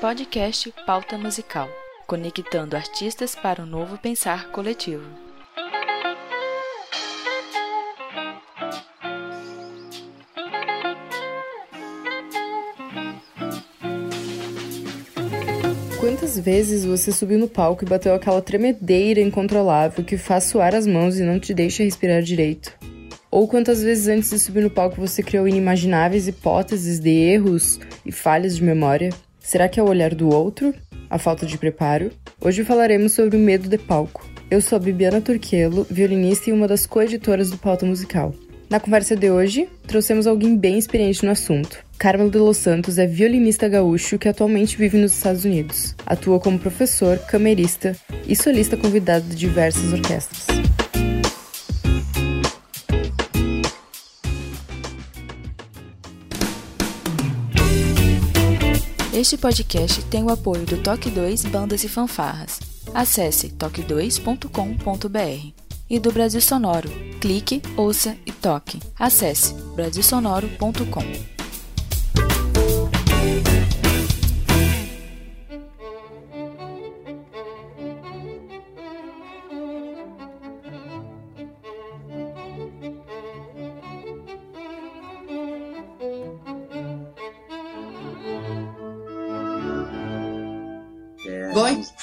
Podcast Pauta Musical conectando artistas para um novo pensar coletivo. Quantas vezes você subiu no palco e bateu aquela tremedeira incontrolável que faz suar as mãos e não te deixa respirar direito? Ou quantas vezes antes de subir no palco você criou inimagináveis hipóteses de erros e falhas de memória? Será que é o olhar do outro? A falta de preparo? Hoje falaremos sobre o medo de palco. Eu sou a Bibiana Turquelo, violinista e uma das coeditoras do Pauta Musical. Na conversa de hoje, trouxemos alguém bem experiente no assunto. Carmelo de Los Santos é violinista gaúcho que atualmente vive nos Estados Unidos. Atua como professor, camerista e solista convidado de diversas orquestras. Este podcast tem o apoio do Toque 2 Bandas e Fanfarras. Acesse toque2.com.br. E do Brasil Sonoro. Clique, ouça e toque. Acesse brasilsonoro.com.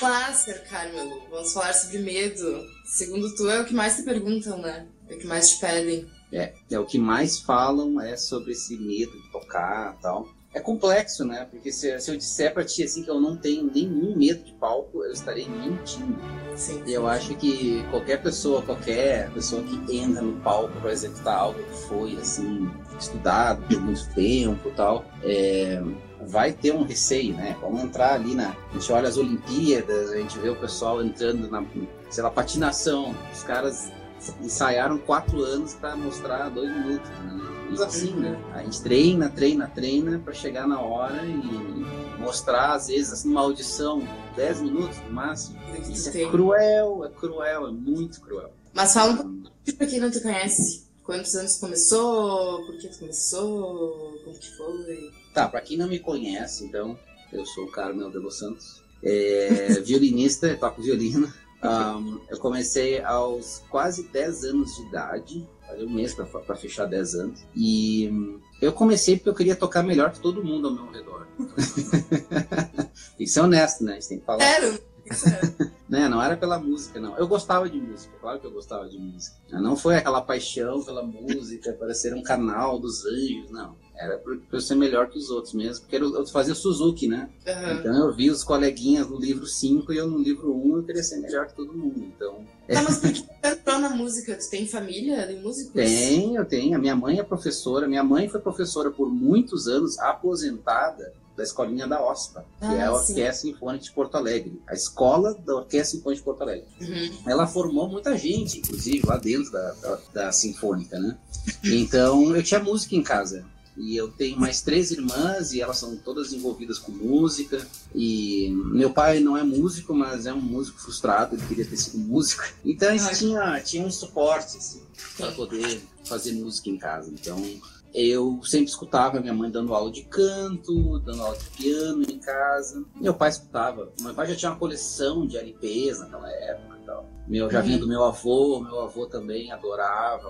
Master, Carmelo, vamos falar sobre medo. Segundo tu, é o que mais te perguntam, né? É o que mais te pedem. É, é o que mais falam é sobre esse medo de tocar tal. É complexo, né? Porque se, se eu disser pra ti assim que eu não tenho nenhum medo de palco, eu estarei mentindo. Sim. E eu acho que qualquer pessoa, qualquer pessoa que entra no palco para executar algo que foi assim estudado por muito tempo, tal, é, vai ter um receio, né? Vamos entrar ali na. A gente olha as Olimpíadas, a gente vê o pessoal entrando na, sei lá, patinação. Os caras ensaiaram quatro anos para mostrar dois minutos, né? Isso assim, né? A gente treina, treina, treina para chegar na hora e mostrar, às vezes, assim, uma audição, dez minutos no máximo. Isso é cruel, é cruel, é muito cruel. Mas fala um pouquinho pra quem não te conhece. Quantos anos começou? Por que começou? Como que foi? Tá, para quem não me conhece, então, eu sou o Carmel de Los Santos, é, violinista, toco violino. Um, eu comecei aos quase 10 anos de idade, um mês para fechar 10 anos. E eu comecei porque eu queria tocar melhor que todo mundo ao meu redor. tem que ser honesto, né? A gente tem que falar. Sério? né? Não era pela música, não. Eu gostava de música, claro que eu gostava de música. Não foi aquela paixão pela música, para ser um canal dos anjos, não. Era pra eu ser melhor que os outros mesmo, porque eu fazia Suzuki, né? Uhum. Então eu vi os coleguinhas no livro 5 e eu no livro 1 um, eu queria ser melhor que todo mundo. Então. Tá, mas por que entrou na música? Tu tem família de músicos? Tenho, eu tenho. A minha mãe é professora. Minha mãe foi professora por muitos anos, aposentada da escolinha da OSPA, que ah, é a Orquestra Sinfônica de Porto Alegre, a escola da Orquestra Sinfônica de Porto Alegre. Uhum. Ela formou muita gente, inclusive lá dentro da, da, da Sinfônica, né? Então eu tinha música em casa. E eu tenho mais três irmãs e elas são todas envolvidas com música. E meu pai não é músico, mas é um músico frustrado, ele queria ter sido músico. Então a gente tinha, tinha um suporte assim, para poder fazer música em casa. Então eu sempre escutava minha mãe dando aula de canto, dando aula de piano em casa. Meu pai escutava. Meu pai já tinha uma coleção de LPs naquela época e tal. Meu, já vinha do meu avô, meu avô também adorava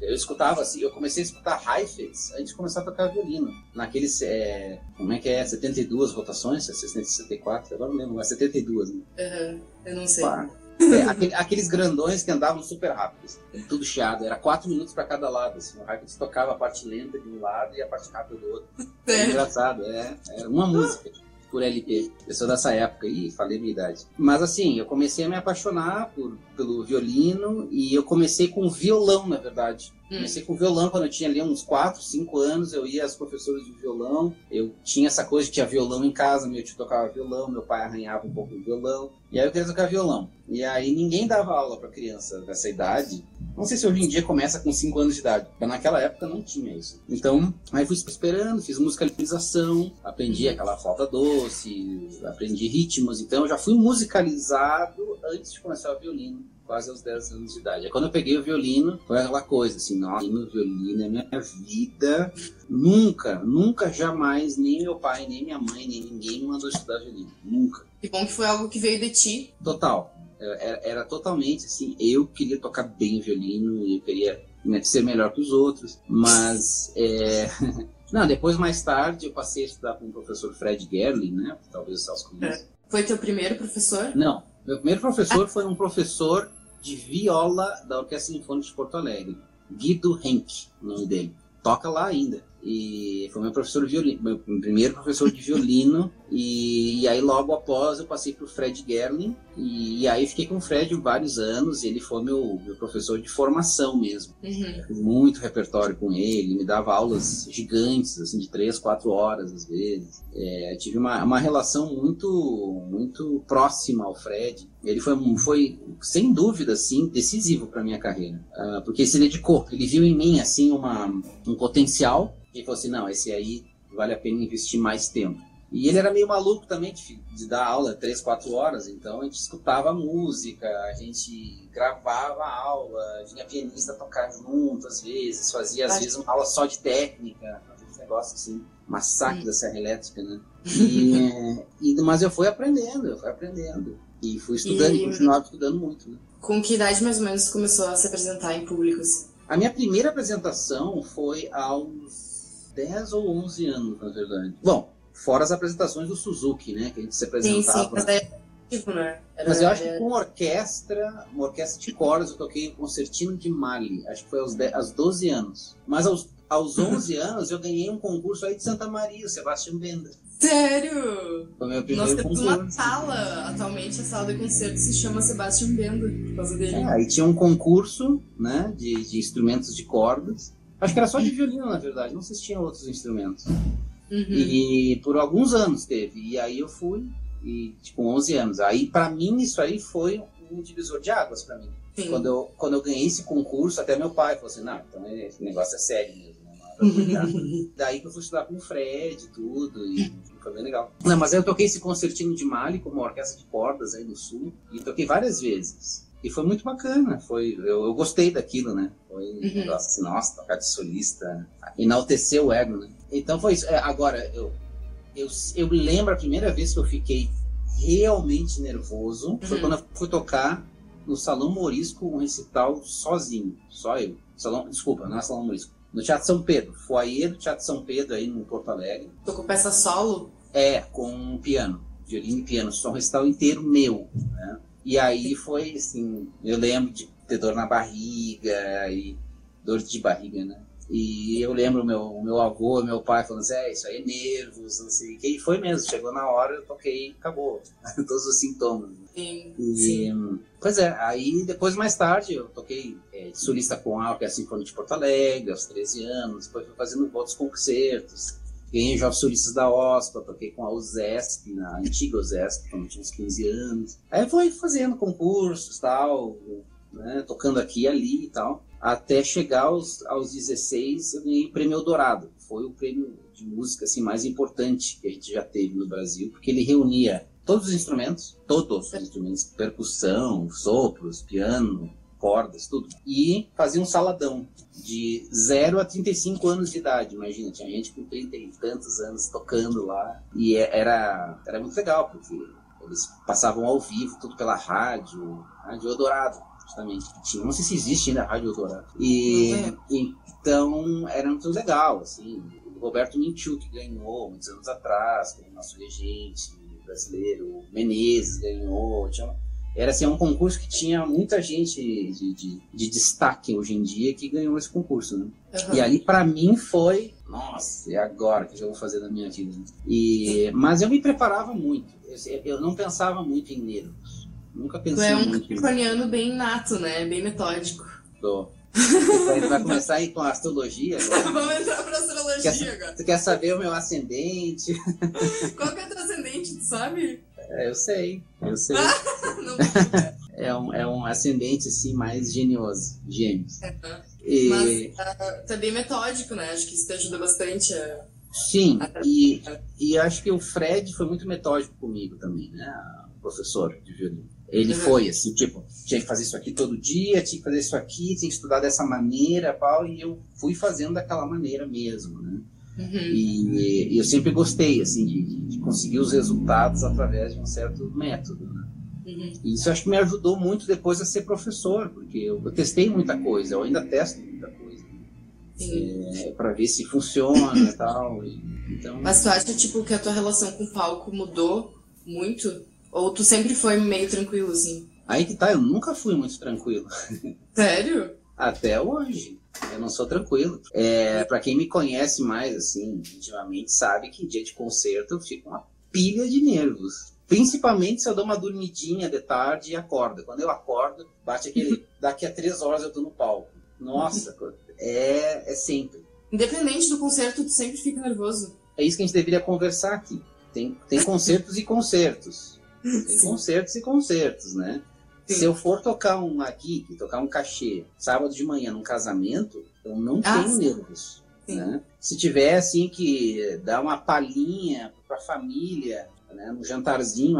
Eu escutava assim, eu comecei a escutar Heifetz antes de começar a tocar violino. Naqueles, é, como é que é, 72 rotações, 64, agora não lembro, mas 72, né? Uhum, eu não sei. Pá. É, aqueles grandões que andavam super rápidos, tudo chiado, era quatro minutos para cada lado. Assim, o Heifetz tocava a parte lenta de um lado e a parte rápida do outro. É engraçado, é, era uma música por LP. Eu sou dessa época e falei minha idade. Mas assim, eu comecei a me apaixonar por, pelo violino e eu comecei com violão, na verdade. Hum. Comecei com violão quando eu tinha ali uns 4, 5 anos. Eu ia às professoras de violão. Eu tinha essa coisa de tinha violão em casa. Meu tio tocava violão, meu pai arranhava um pouco de violão. E aí eu queria tocar violão. E aí ninguém dava aula para criança dessa idade. Não sei se hoje em dia começa com 5 anos de idade, porque naquela época não tinha isso. Então, aí fui esperando, fiz musicalização, aprendi aquela flauta doce, aprendi ritmos. Então, já fui musicalizado antes de começar o violino quase aos 10 anos de idade. Aí quando eu peguei o violino, foi aquela coisa assim, nossa, no violino é minha vida. Nunca, nunca, jamais, nem meu pai, nem minha mãe, nem ninguém me mandou estudar violino. Nunca. Que bom que foi algo que veio de ti. Total. Era, era totalmente assim, eu queria tocar bem violino, eu queria ser melhor que os outros, mas é... não, depois mais tarde eu passei a estudar com o professor Fred Gerling, né? Talvez os conheçam. É. Foi teu primeiro professor? Não, meu primeiro professor foi um professor de viola da Orquestra Sinfônica de Porto Alegre, Guido Henk, o nome dele. Toca lá ainda. E foi meu professor de violino, meu primeiro professor de violino. E, e aí logo após eu passei para o Fred Gerling. E, e, aí fiquei com o Fred vários anos. Ele foi meu, meu professor de formação mesmo. Uhum. Muito repertório com ele. Me dava aulas gigantes, assim, de três, quatro horas às vezes. É, tive uma, uma relação muito, muito próxima ao Fred. Ele foi, foi sem dúvida, assim, decisivo para minha carreira. Uh, porque ele se dedicou. Ele viu em mim, assim, uma, um potencial e falou assim: não, esse aí vale a pena investir mais tempo. E ele era meio maluco também de, de dar aula três, quatro horas, então a gente escutava música, a gente gravava a aula, vinha pianista tocar junto às vezes, fazia às vezes uma aula só de técnica, um negócio assim, massacre hum. da Serra Elétrica, né? E, e, mas eu fui aprendendo, eu fui aprendendo. E fui estudando e, continuava estudando muito. Né? Com que idade mais ou menos começou a se apresentar em público? Assim? A minha primeira apresentação foi aos 10 ou 11 anos, na verdade. Bom, fora as apresentações do Suzuki, né? Que a gente se apresentava. Sim, sim, mas, é, tipo, né? Era, mas eu acho que com orquestra, uma orquestra de cordas, eu toquei o um concertino de Mali. Acho que foi aos, 10, aos 12 anos. Mas aos, aos 11 anos eu ganhei um concurso aí de Santa Maria, o Sebastião Benda. Sério? Foi meu primeiro Nós temos concurso. uma sala, atualmente a sala de concerto se chama Sebastião Benda, por causa dele. É, aí tinha um concurso, né, de, de instrumentos de cordas. Acho que era só de violino, na verdade. Não sei se tinha outros instrumentos. Uhum. E por alguns anos teve. E aí eu fui, e tipo, 11 anos. Aí, para mim, isso aí foi um divisor de águas para mim. Quando eu, quando eu ganhei esse concurso, até meu pai falou assim: não, então esse negócio é sério mesmo. Né? Daí que eu fui estudar com o Fred e tudo, e foi bem legal. Não, mas aí eu toquei esse concertinho de Mali como uma orquestra de cordas aí no sul, e toquei várias vezes. E foi muito bacana, foi, eu, eu gostei daquilo, né? Foi um uhum. negócio assim, nossa, tocar de solista, enaltecer o ego, né? Então foi isso. É, agora, eu, eu, eu lembro a primeira vez que eu fiquei realmente nervoso, uhum. foi quando eu fui tocar no Salão Morisco um recital sozinho, só eu. Salão, desculpa, não é Salão Morisco. No Teatro São Pedro, foyer do Teatro São Pedro aí no Porto Alegre. Tocou peça solo? É, com um piano, violino e piano, só um recital inteiro meu, né? E aí foi assim, eu lembro de ter dor na barriga e dor de barriga, né? E eu lembro meu meu avô, meu pai falando assim, é, isso aí é nervos, não sei o que. E foi mesmo, chegou na hora, eu toquei acabou. Todos os sintomas. Sim, e, sim. Pois é, aí depois mais tarde eu toquei é, solista com a Orquestra Sinfônica de Porto Alegre, aos 13 anos, depois fui fazendo outros concertos Ganhei Jovens Solistas da OSPA, toquei com a USESP, na antiga USESP, quando tinha uns 15 anos. Aí foi fazendo concursos tal, né, tocando aqui e ali e tal. Até chegar aos, aos 16, eu ganhei o Prêmio Eldorado. Foi o prêmio de música assim, mais importante que a gente já teve no Brasil, porque ele reunia todos os instrumentos, todos os instrumentos, percussão, sopros, piano, cordas, tudo. E fazia um saladão de 0 a 35 anos de idade, imagina, tinha gente com 30 e tantos anos tocando lá. E é, era, era muito legal, porque eles passavam ao vivo, tudo pela rádio, Rádio Eldorado, justamente. Tinha, não sei se existe ainda a Rádio Eldorado. E, uhum. então era muito legal, assim. O Roberto Minchu, que ganhou muitos anos atrás, como nosso regente brasileiro, o Menezes ganhou, tinha era assim, um concurso que tinha muita gente de, de, de destaque hoje em dia que ganhou esse concurso, né? Uhum. E ali para mim foi, nossa, é agora que eu vou fazer na minha vida. E, mas eu me preparava muito. Eu, eu não pensava muito em nervos. Nunca pensei tu é um capricorniano bem nato, né? Bem metódico. Tô. Vai, vai começar aí com a astrologia agora. Vamos entrar pra astrologia quer, agora. Tu quer saber o meu ascendente? Qual que é o teu ascendente, tu sabe? É, eu sei, eu sei. é, um, é um ascendente, assim, mais genioso, gêmeos. É, e... Mas uh, também metódico, né? Acho que isso te ajuda bastante a... Sim, e, e acho que o Fred foi muito metódico comigo também, né? O professor de violino. Ele foi assim, tipo, tinha que fazer isso aqui todo dia, tinha que fazer isso aqui, tinha que estudar dessa maneira, pau, e eu fui fazendo daquela maneira mesmo, né? Uhum. E, e, eu sempre gostei, assim, de, de, conseguir os resultados através de um certo método, né? Uhum. E isso acho que me ajudou muito depois a ser professor, porque eu, eu testei muita coisa, eu ainda testo muita coisa. Né? É, para ver se funciona e tal. Então... Mas tu acha, tipo, que a tua relação com o palco mudou muito? Ou tu sempre foi meio tranquilo, assim? Aí que tá, eu nunca fui muito tranquilo. Sério? Até hoje. Eu não sou tranquilo. É, para quem me conhece mais, assim, intimamente, sabe que dia de concerto eu fico uma pilha de nervos. Principalmente se eu dou uma dormidinha de tarde e acordo. Quando eu acordo, bate aquele. Daqui a três horas eu tô no palco. Nossa, é, é sempre. Independente do concerto, tu sempre fica nervoso. É isso que a gente deveria conversar aqui. Tem, tem concertos e concertos. Tem Sim. concertos e concertos, né? Sim. Se eu for tocar uma gig, tocar um cachê, sábado de manhã num casamento, eu não ah, tenho nervos. Né? Se tiver assim que dar uma palhinha para a família, né, no jantarzinho,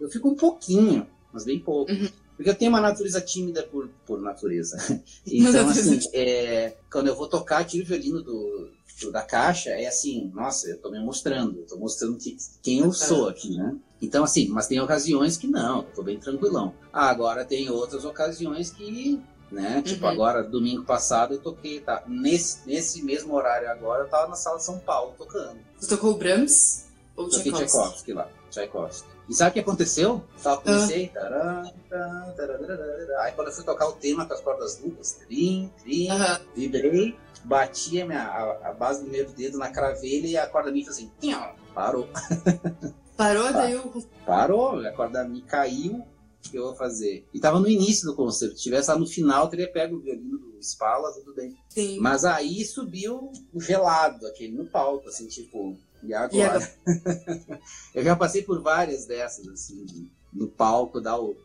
eu fico um pouquinho, mas bem pouco. Uhum. Porque eu tenho uma natureza tímida por, por natureza. Então, assim, é, quando eu vou tocar, tiro o violino do, do, da caixa, é assim, nossa, eu tô me mostrando, tô mostrando que, quem eu sou aqui, né? Então, assim, mas tem ocasiões que não, eu tô bem tranquilão. Ah, agora tem outras ocasiões que, né? Tipo, uhum. agora, domingo passado, eu toquei, tá? Nesse, nesse mesmo horário agora, eu tava na sala São Paulo tocando. Você tocou o Brahms ou Tchaikovsky? Toquei Tchaikovsky lá, Tchaikovsky. E sabe o que aconteceu? Só comecei. Ah. Aí quando eu fui tocar o tema com as cordas duplas, trim, trim, uhum. vibrei, bati a, minha, a, a, base do meu dedo na cravelha e a corda minha fez assim, parou. Parou, daí eu... Parou, a corda minha caiu, o que eu vou fazer? E tava no início do concerto, se tivesse lá no final, teria pego o violino do Spala, tudo bem. Sim. Mas aí subiu o gelado, aquele no palco, assim, tipo, e agora? E agora? eu já passei por várias dessas, assim, no palco, dá o,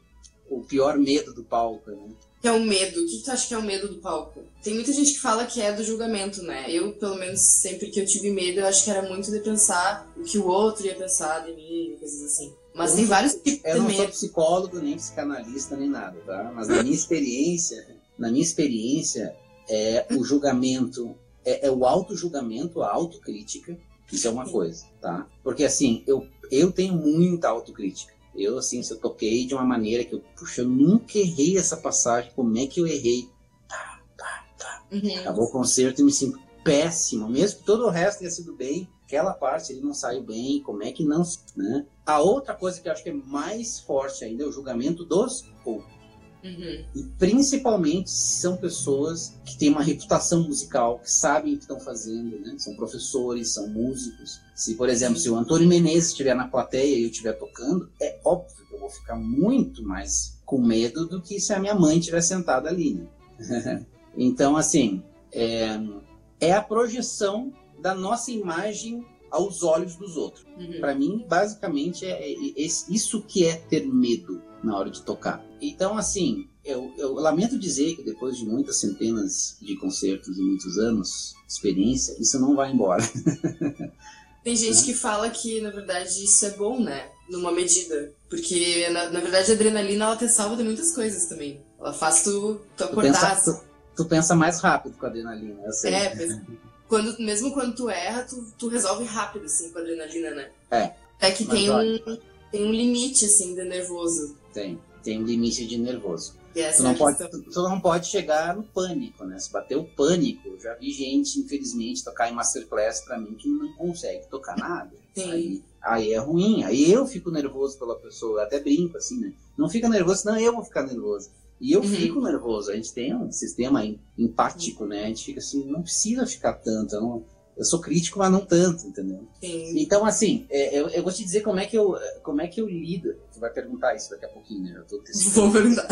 o pior medo do palco, né? Que é o medo. O que tu acha que é o medo do palco? Tem muita gente que fala que é do julgamento, né? Eu, pelo menos, sempre que eu tive medo, eu acho que era muito de pensar o que o outro ia pensar de mim, coisas assim. Mas eu tem vários tipos Eu não medo. sou psicólogo, nem psicanalista, nem nada, tá? Mas na minha experiência, na minha experiência, é o julgamento, é, é o auto-julgamento, a autocrítica, isso é uma coisa, tá? Porque assim, eu, eu tenho muita autocrítica. Eu, assim, se eu toquei de uma maneira que eu, puxa, eu nunca errei essa passagem, como é que eu errei? Tá, tá, tá. Uhum. Acabou o concerto e me sinto péssimo, mesmo que todo o resto tenha sido bem, aquela parte ele não saiu bem, como é que não, né? A outra coisa que eu acho que é mais forte ainda é o julgamento dos outros. Uhum. E principalmente são pessoas que têm uma reputação musical, que sabem o que estão fazendo, né? São professores, são músicos. Se, por exemplo, se o Antônio Menezes estiver na plateia e eu estiver tocando, é óbvio que eu vou ficar muito mais com medo do que se a minha mãe estiver sentada ali, né? então, assim, é, é a projeção da nossa imagem aos olhos dos outros. Uhum. Para mim, basicamente, é, é, é, isso que é ter medo na hora de tocar. Então, assim, eu, eu, lamento dizer que depois de muitas centenas de concertos e muitos anos de experiência, isso não vai embora. Tem gente que fala que, na verdade, isso é bom, né? Numa medida. Porque, na, na verdade, a adrenalina, ela te salva de muitas coisas também. Ela faz tu, tu acordar. Tu pensa, tu, tu pensa mais rápido com a adrenalina, eu sei. É, quando, mesmo quando tu erra, tu, tu resolve rápido, assim, com a adrenalina, né? É. É que tem um, tem um limite, assim, de nervoso. Tem. Tem um limite de nervoso. Tu não, pode, tu, tu, não pode chegar no pânico, né? Se bater o pânico, eu já vi gente, infelizmente, tocar em masterclass pra mim que não consegue tocar nada. Sim. Aí, aí é ruim, aí eu fico nervoso pela pessoa, eu até brinco assim, né? Não fica nervoso, não, eu vou ficar nervoso. E eu uhum. fico nervoso, a gente tem um sistema empático, né? A gente fica assim, não precisa ficar tanto, eu, não, eu sou crítico, mas não tanto, entendeu? Sim. Então, assim, é, eu, eu, vou te dizer como é que eu, como é que eu lido. Você vai perguntar isso daqui a pouquinho, né? Eu tô Vou perguntar.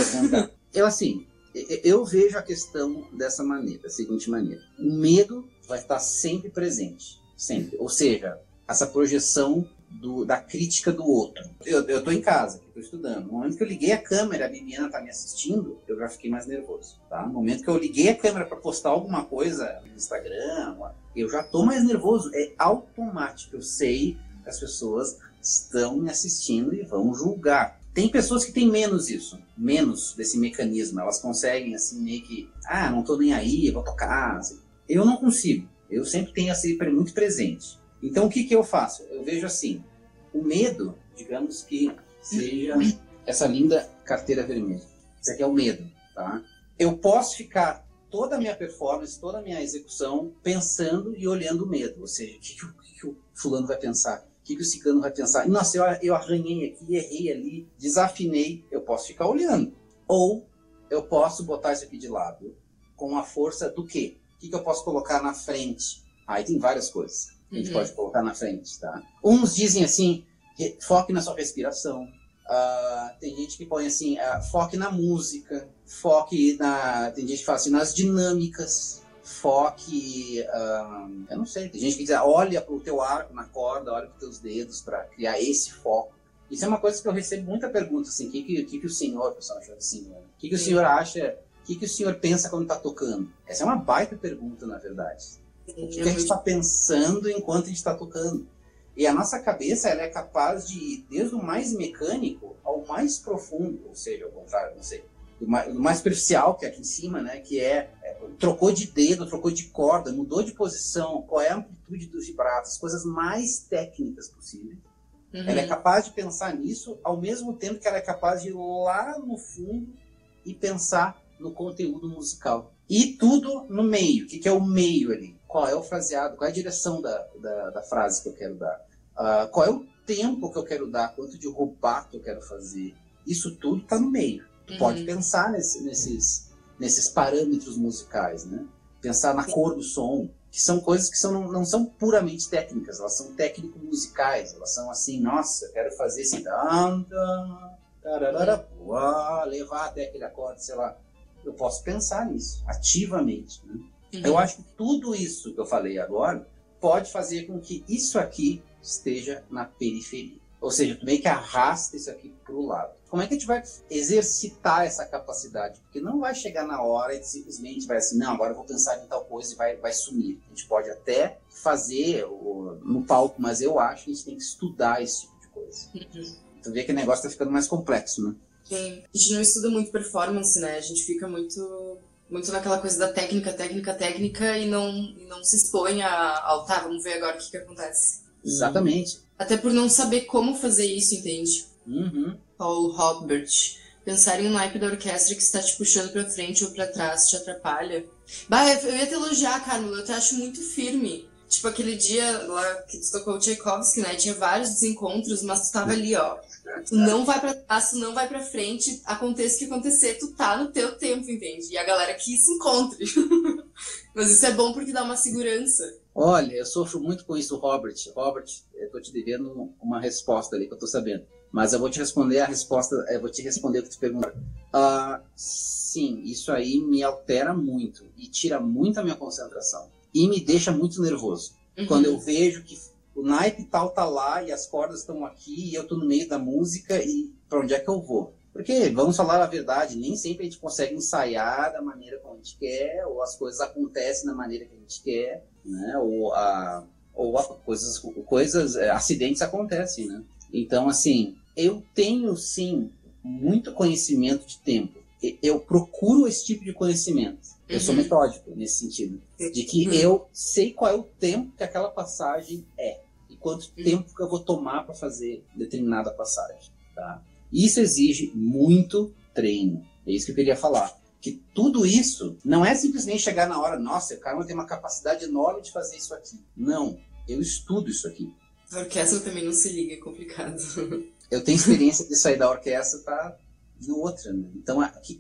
Eu, assim, eu vejo a questão dessa maneira, da seguinte maneira. O medo vai estar sempre presente, sempre. Ou seja, essa projeção do, da crítica do outro. Eu, eu tô em casa, estou estudando. No momento que eu liguei a câmera, a Bibiana tá me assistindo, eu já fiquei mais nervoso, tá? No momento que eu liguei a câmera para postar alguma coisa no Instagram, eu já tô mais nervoso. É automático. Eu sei que as pessoas estão me assistindo e vão julgar. Tem pessoas que têm menos isso, menos desse mecanismo. Elas conseguem, assim, meio que, ah, não tô nem aí, vou tocar. Eu não consigo. Eu sempre tenho assim muito presente. Então, o que, que eu faço? Eu vejo assim, o medo, digamos que seja essa linda carteira vermelha. Isso aqui é o medo, tá? Eu posso ficar toda a minha performance, toda a minha execução pensando e olhando o medo. Ou seja, o que, que, o, que o fulano vai pensar? O que, que o cicano vai pensar? Nossa, eu, eu arranhei aqui, errei ali, desafinei. Eu posso ficar olhando. Ou eu posso botar isso aqui de lado com a força do quê? O que, que eu posso colocar na frente? Aí tem várias coisas a gente uhum. pode colocar na frente, tá? Uns dizem assim, foque na sua respiração. Uh, tem gente que põe assim, uh, foque na música, foque na. Tem gente que fala assim, nas dinâmicas, foque. Uh, eu não sei, tem gente que diz, olha para o teu arco na corda, olha para os teus dedos para criar esse foco. Isso é uma coisa que eu recebo muita pergunta, assim, o que, que, que, que o senhor, pessoal de senhor, o que, que o senhor acha, o que, que o senhor pensa quando está tocando? Essa é uma baita pergunta, na verdade. O que, a gente está pensando enquanto a gente está tocando? E a nossa cabeça ela é capaz de ir desde o mais mecânico ao mais profundo, ou seja, ao contrário, não sei, do mais, do mais superficial, que é aqui em cima, né, que é, é, trocou de dedo, trocou de corda, mudou de posição, qual é a amplitude dos vibratos, as coisas mais técnicas possíveis. Uhum. Ela é capaz de pensar nisso ao mesmo tempo que ela é capaz de ir lá no fundo e pensar no conteúdo musical. E tudo no meio. O que, que é o meio ali? Qual é o fraseado? Qual é a direção da, da, da frase que eu quero dar? Uh, qual é o tempo que eu quero dar, quanto de rubato eu quero fazer. Isso tudo está no meio. Tu uhum. pode pensar nesse, nesses, nesses parâmetros musicais, né? Pensar na cor do som, que são coisas que são, não, não são puramente técnicas, elas são técnico-musicais, elas são assim, nossa, eu quero fazer esse levar até aquele acorde, sei lá. Eu posso pensar nisso, ativamente. Né? Uhum. Eu acho que tudo isso que eu falei agora pode fazer com que isso aqui esteja na periferia. Ou seja, tu meio que arrasta isso aqui para o lado. Como é que a gente vai exercitar essa capacidade? Porque não vai chegar na hora e simplesmente vai assim, não, agora eu vou pensar em tal coisa e vai, vai sumir. A gente pode até fazer no palco, mas eu acho que a gente tem que estudar esse tipo de coisa. Uhum. Tu vê que o negócio está ficando mais complexo, né? Sim. A gente não estuda muito performance, né? A gente fica muito muito naquela coisa da técnica, técnica, técnica e não, e não se expõe a, ao tá, vamos ver agora o que, que acontece. Exatamente. Até por não saber como fazer isso, entende? Uhum. Paul Hobart. Pensar em um naipe da orquestra que está te puxando pra frente ou pra trás te atrapalha. Bah, eu ia te elogiar, Carlos. Eu te acho muito firme. Tipo, aquele dia lá que tu tocou o Tchaikovsky, né? Tinha vários desencontros, mas tu tava ali, ó. Tu não vai pra trás, não vai pra frente. Aconteça o que acontecer, tu tá no teu tempo, entende? E a galera que se encontre. mas isso é bom porque dá uma segurança. Olha, eu sofro muito com isso, Robert. Robert, eu tô te devendo uma resposta ali que eu tô sabendo. Mas eu vou te responder a resposta, eu vou te responder o que tu perguntou. Uh, sim, isso aí me altera muito e tira muito a minha concentração. E me deixa muito nervoso. Uhum. Quando eu vejo que o naipe tal tá lá e as cordas estão aqui e eu tô no meio da música e para onde é que eu vou? Porque, vamos falar a verdade, nem sempre a gente consegue ensaiar da maneira como a gente quer, ou as coisas acontecem da maneira que a gente quer, né? Ou, a, ou a, coisas, coisas, é, acidentes acontecem, né? Então, assim, eu tenho, sim, muito conhecimento de tempo. Eu procuro esse tipo de conhecimento. Eu uhum. sou metódico nesse sentido. De que uhum. eu sei qual é o tempo que aquela passagem é. E quanto uhum. tempo que eu vou tomar para fazer determinada passagem. Tá? Isso exige muito treino. É isso que eu queria falar. Que tudo isso não é simplesmente chegar na hora, nossa, o cara tem uma capacidade enorme de fazer isso aqui. Não, eu estudo isso aqui. A orquestra também não se liga, é complicado. Eu tenho experiência de sair da orquestra para outra. Né? Então, aqui,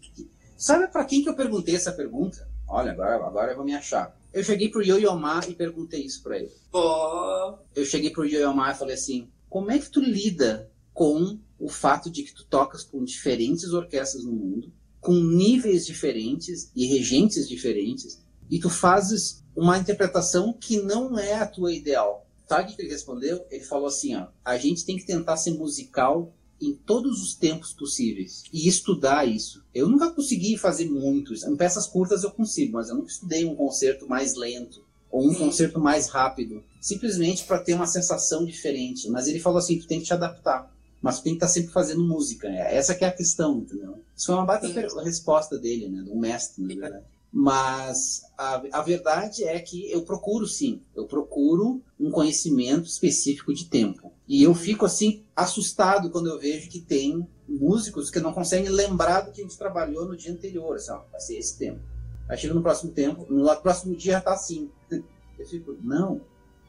sabe para quem que eu perguntei essa pergunta? Olha, agora, agora eu vou me achar. Eu cheguei pro Yo-Yo Ma e perguntei isso para ele. Oh. Eu cheguei pro Yo-Yo Ma e falei assim, como é que tu lida com o fato de que tu tocas com diferentes orquestras no mundo, com níveis diferentes e regentes diferentes, e tu fazes uma interpretação que não é a tua ideal. Sabe o que ele respondeu? Ele falou assim, ó, a gente tem que tentar ser musical em todos os tempos possíveis e estudar isso. Eu nunca consegui fazer muito. Em peças curtas eu consigo, mas eu nunca estudei um concerto mais lento ou um concerto mais rápido, simplesmente para ter uma sensação diferente. Mas ele falou assim, tu tem que te adaptar. mas tu tem que estar tá sempre fazendo música. Né? Essa que é a questão, entendeu? Isso foi uma baita resposta dele, né? Do mestre, na verdade. Mas a, a verdade é que eu procuro sim, eu procuro um conhecimento específico de tempo. E eu fico assim assustado quando eu vejo que tem músicos que não conseguem lembrar do que a gente trabalhou no dia anterior. Assim, ó, vai ser esse tempo. Aí chega no próximo tempo, no próximo dia já tá assim. Eu fico, não,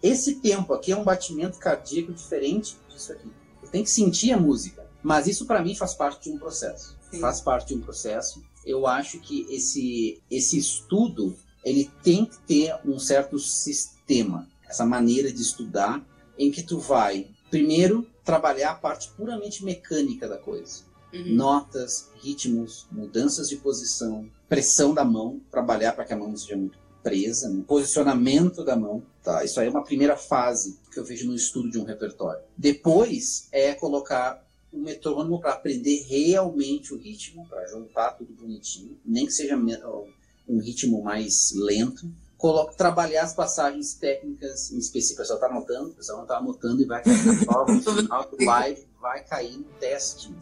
esse tempo aqui é um batimento cardíaco diferente disso aqui. Eu tenho que sentir a música. Mas isso para mim faz parte de um processo. Sim. Faz parte de um processo eu acho que esse, esse estudo ele tem que ter um certo sistema, essa maneira de estudar, em que tu vai, primeiro, trabalhar a parte puramente mecânica da coisa. Uhum. Notas, ritmos, mudanças de posição, pressão da mão, trabalhar para que a mão não seja muito presa, no posicionamento da mão. Tá? Isso aí é uma primeira fase que eu vejo no estudo de um repertório. Depois é colocar um metrônomo para aprender realmente o ritmo, para juntar tudo bonitinho, nem que seja um ritmo mais lento. Coloco, trabalhar as passagens técnicas em específico. O pessoal está anotando, o pessoal não está anotando e vai cair na prova no final do live, vai cair no teste.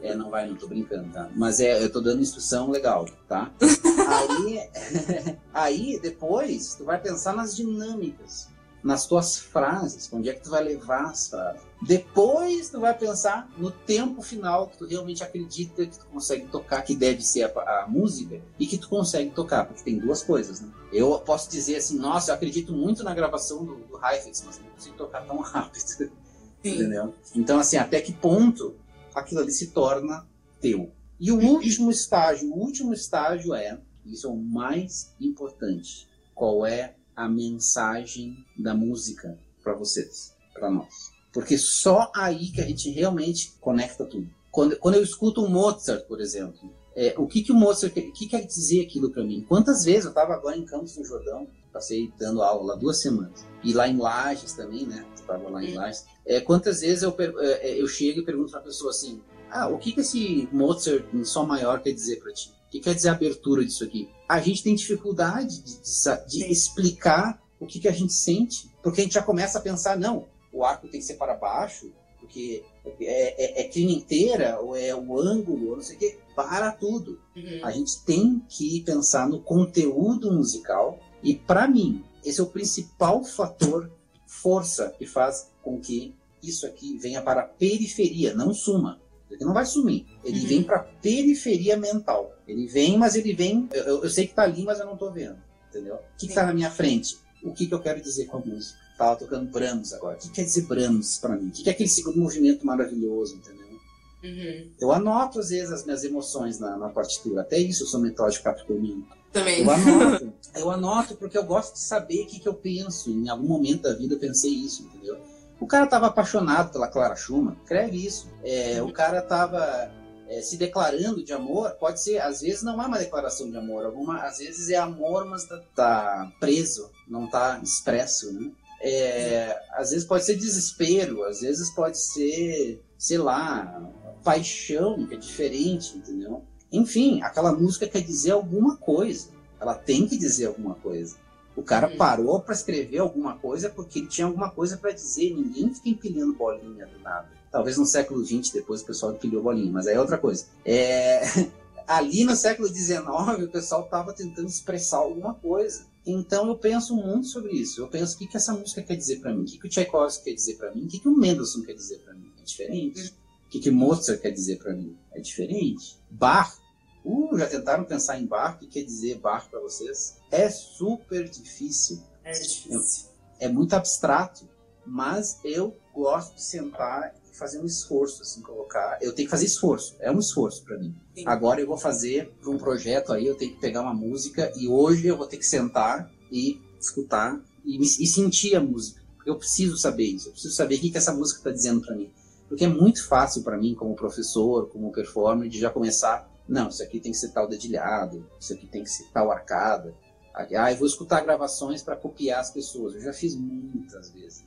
É, não vai, não tô brincando, tá? Mas é, eu tô dando instrução legal, tá? Aí, aí depois, tu vai pensar nas dinâmicas nas tuas frases, onde é que tu vai levar as frases. Depois tu vai pensar no tempo final que tu realmente acredita que tu consegue tocar, que deve ser a, a música, e que tu consegue tocar, porque tem duas coisas, né? Eu posso dizer assim, nossa, eu acredito muito na gravação do, do Heifetz, mas não consigo tocar tão rápido. Entendeu? Então, assim, até que ponto aquilo ali se torna teu. E o último estágio, o último estágio é, isso é o mais importante, qual é a mensagem da música para vocês, para nós. Porque só aí que a gente realmente conecta tudo. Quando, quando eu escuto um Mozart, por exemplo, é, o que, que o Mozart o que quer dizer aquilo para mim? Quantas vezes eu estava agora em Campos do Jordão, passei dando aula lá duas semanas, e lá em Lages também, né? Estava lá em Lages. É, quantas vezes eu, é, é, eu chego e pergunto para a pessoa assim: ah, o que, que esse Mozart em Sol maior quer dizer para ti? O que quer dizer a abertura disso aqui? A gente tem dificuldade de, de, de explicar o que, que a gente sente, porque a gente já começa a pensar, não, o arco tem que ser para baixo, porque é, é, é clima inteira, ou é o ângulo, ou não sei o quê, para tudo. Uhum. A gente tem que pensar no conteúdo musical, e para mim, esse é o principal fator, força, que faz com que isso aqui venha para a periferia, não suma. Ele não vai sumir. Ele uhum. vem para periferia mental. Ele vem, mas ele vem. Eu, eu sei que tá ali, mas eu não tô vendo. Entendeu? O que, que tá na minha frente? O que, que eu quero dizer com a música? Tava tocando Brahms agora. O que quer dizer Brahms para mim? O que, que é aquele segundo movimento maravilhoso, entendeu? Uhum. Eu anoto, às vezes, as minhas emoções na, na partitura. Até isso eu sou metódico capricorniano. Também. Eu anoto. eu anoto porque eu gosto de saber o que, que eu penso. Em algum momento da vida eu pensei isso, entendeu? O cara estava apaixonado pela Clara Schumann, escreve isso. É, o cara estava é, se declarando de amor, pode ser, às vezes não é uma declaração de amor, alguma, às vezes é amor, mas tá, tá preso, não tá expresso, né? É, às vezes pode ser desespero, às vezes pode ser, sei lá, paixão, que é diferente, entendeu? Enfim, aquela música quer dizer alguma coisa. Ela tem que dizer alguma coisa. O cara uhum. parou para escrever alguma coisa porque ele tinha alguma coisa para dizer. Ninguém fica empilhando bolinha do nada. Talvez no século XX depois o pessoal empilhou bolinha, mas aí é outra coisa. É... Ali no século XIX o pessoal estava tentando expressar alguma coisa. Então eu penso muito sobre isso. Eu penso o que, que essa música quer dizer para mim, o que, que o Tchaikovsky quer dizer para mim, o que, que o Mendelssohn quer dizer para mim. É diferente. O que, que Mozart quer dizer para mim? É diferente. Bach Uh, já tentaram pensar em bar? O que quer dizer bar para vocês? É super difícil. É difícil. É, é, muito abstrato, mas eu gosto de sentar e fazer um esforço, assim, colocar. Eu tenho que fazer esforço, é um esforço para mim. Sim. Agora eu vou fazer para um projeto aí, eu tenho que pegar uma música e hoje eu vou ter que sentar e escutar e, e sentir a música. Eu preciso saber isso, eu preciso saber o que, que essa música está dizendo para mim. Porque é muito fácil para mim, como professor, como performer, de já começar não, isso aqui tem que ser tal dedilhado, isso aqui tem que ser tal arcada. Ah, eu vou escutar gravações para copiar as pessoas. Eu já fiz muitas vezes.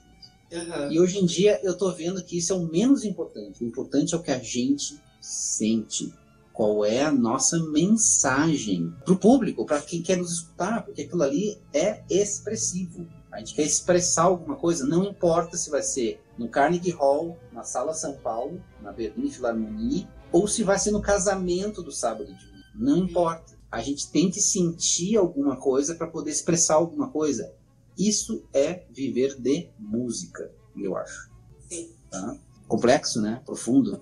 Uhum. E hoje em dia eu tô vendo que isso é o menos importante. O importante é o que a gente sente. Qual é a nossa mensagem para o público, para quem quer nos escutar, porque aquilo ali é expressivo. A gente quer expressar alguma coisa, não importa se vai ser no Carnegie Hall, na Sala São Paulo, na Berlim Philharmonie, ou se vai ser no casamento do sábado de manhã. Não importa. A gente tem que sentir alguma coisa para poder expressar alguma coisa. Isso é viver de música, eu acho. Sim. Tá? Complexo, né? Profundo.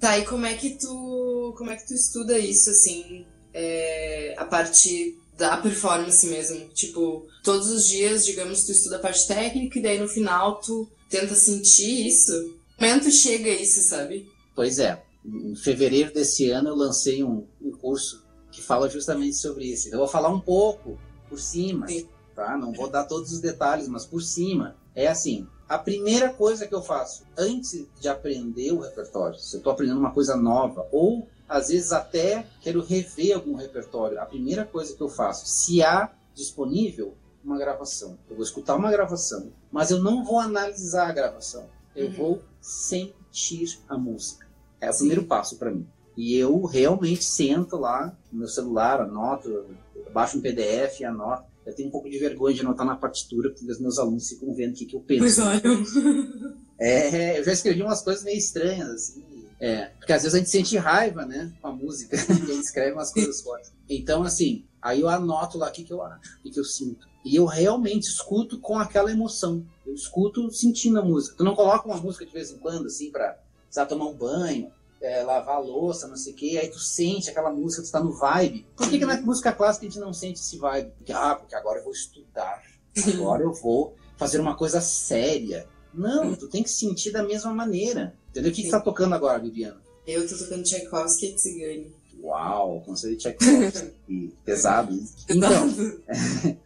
Tá, e como é que tu. Como é que tu estuda isso, assim? É, a parte da performance mesmo. Tipo, todos os dias, digamos, tu estuda a parte técnica e daí no final tu tenta sentir isso. Que momento chega isso, sabe? Pois é. Em fevereiro desse ano eu lancei um, um curso que fala justamente sobre isso. Eu vou falar um pouco por cima, tá? Não vou dar todos os detalhes, mas por cima. É assim, a primeira coisa que eu faço antes de aprender o repertório, se eu estou aprendendo uma coisa nova, ou às vezes até quero rever algum repertório, a primeira coisa que eu faço, se há disponível uma gravação, eu vou escutar uma gravação, mas eu não vou analisar a gravação, eu uhum. vou sentir a música. É o Sim. primeiro passo para mim. E eu realmente sento lá no meu celular, anoto, baixo um PDF e anoto. Eu tenho um pouco de vergonha de anotar na partitura, porque os meus alunos ficam vendo o que, que eu penso. Pois olha. É, eu já escrevi umas coisas meio estranhas, assim. É, porque às vezes a gente sente raiva, né, com a música, a gente escreve umas coisas fortes. Então, assim, aí eu anoto lá o que, que eu acho, o que, que eu sinto. E eu realmente escuto com aquela emoção. Eu escuto sentindo a música. Tu não coloca uma música de vez em quando, assim, pra, sabe, tomar um banho, é, lavar a louça, não sei o quê, aí tu sente aquela música, tu tá no vibe. Por que, que na música clássica a gente não sente esse vibe? Porque, ah, porque agora eu vou estudar, agora eu vou fazer uma coisa séria. Não, tu tem que sentir da mesma maneira. Entendeu? O que, que tá tocando agora, Viviana? Eu tô tocando Tchaikovsky e Tsigane. Uau, conselho de Tchaikovsky. Pesado. Então,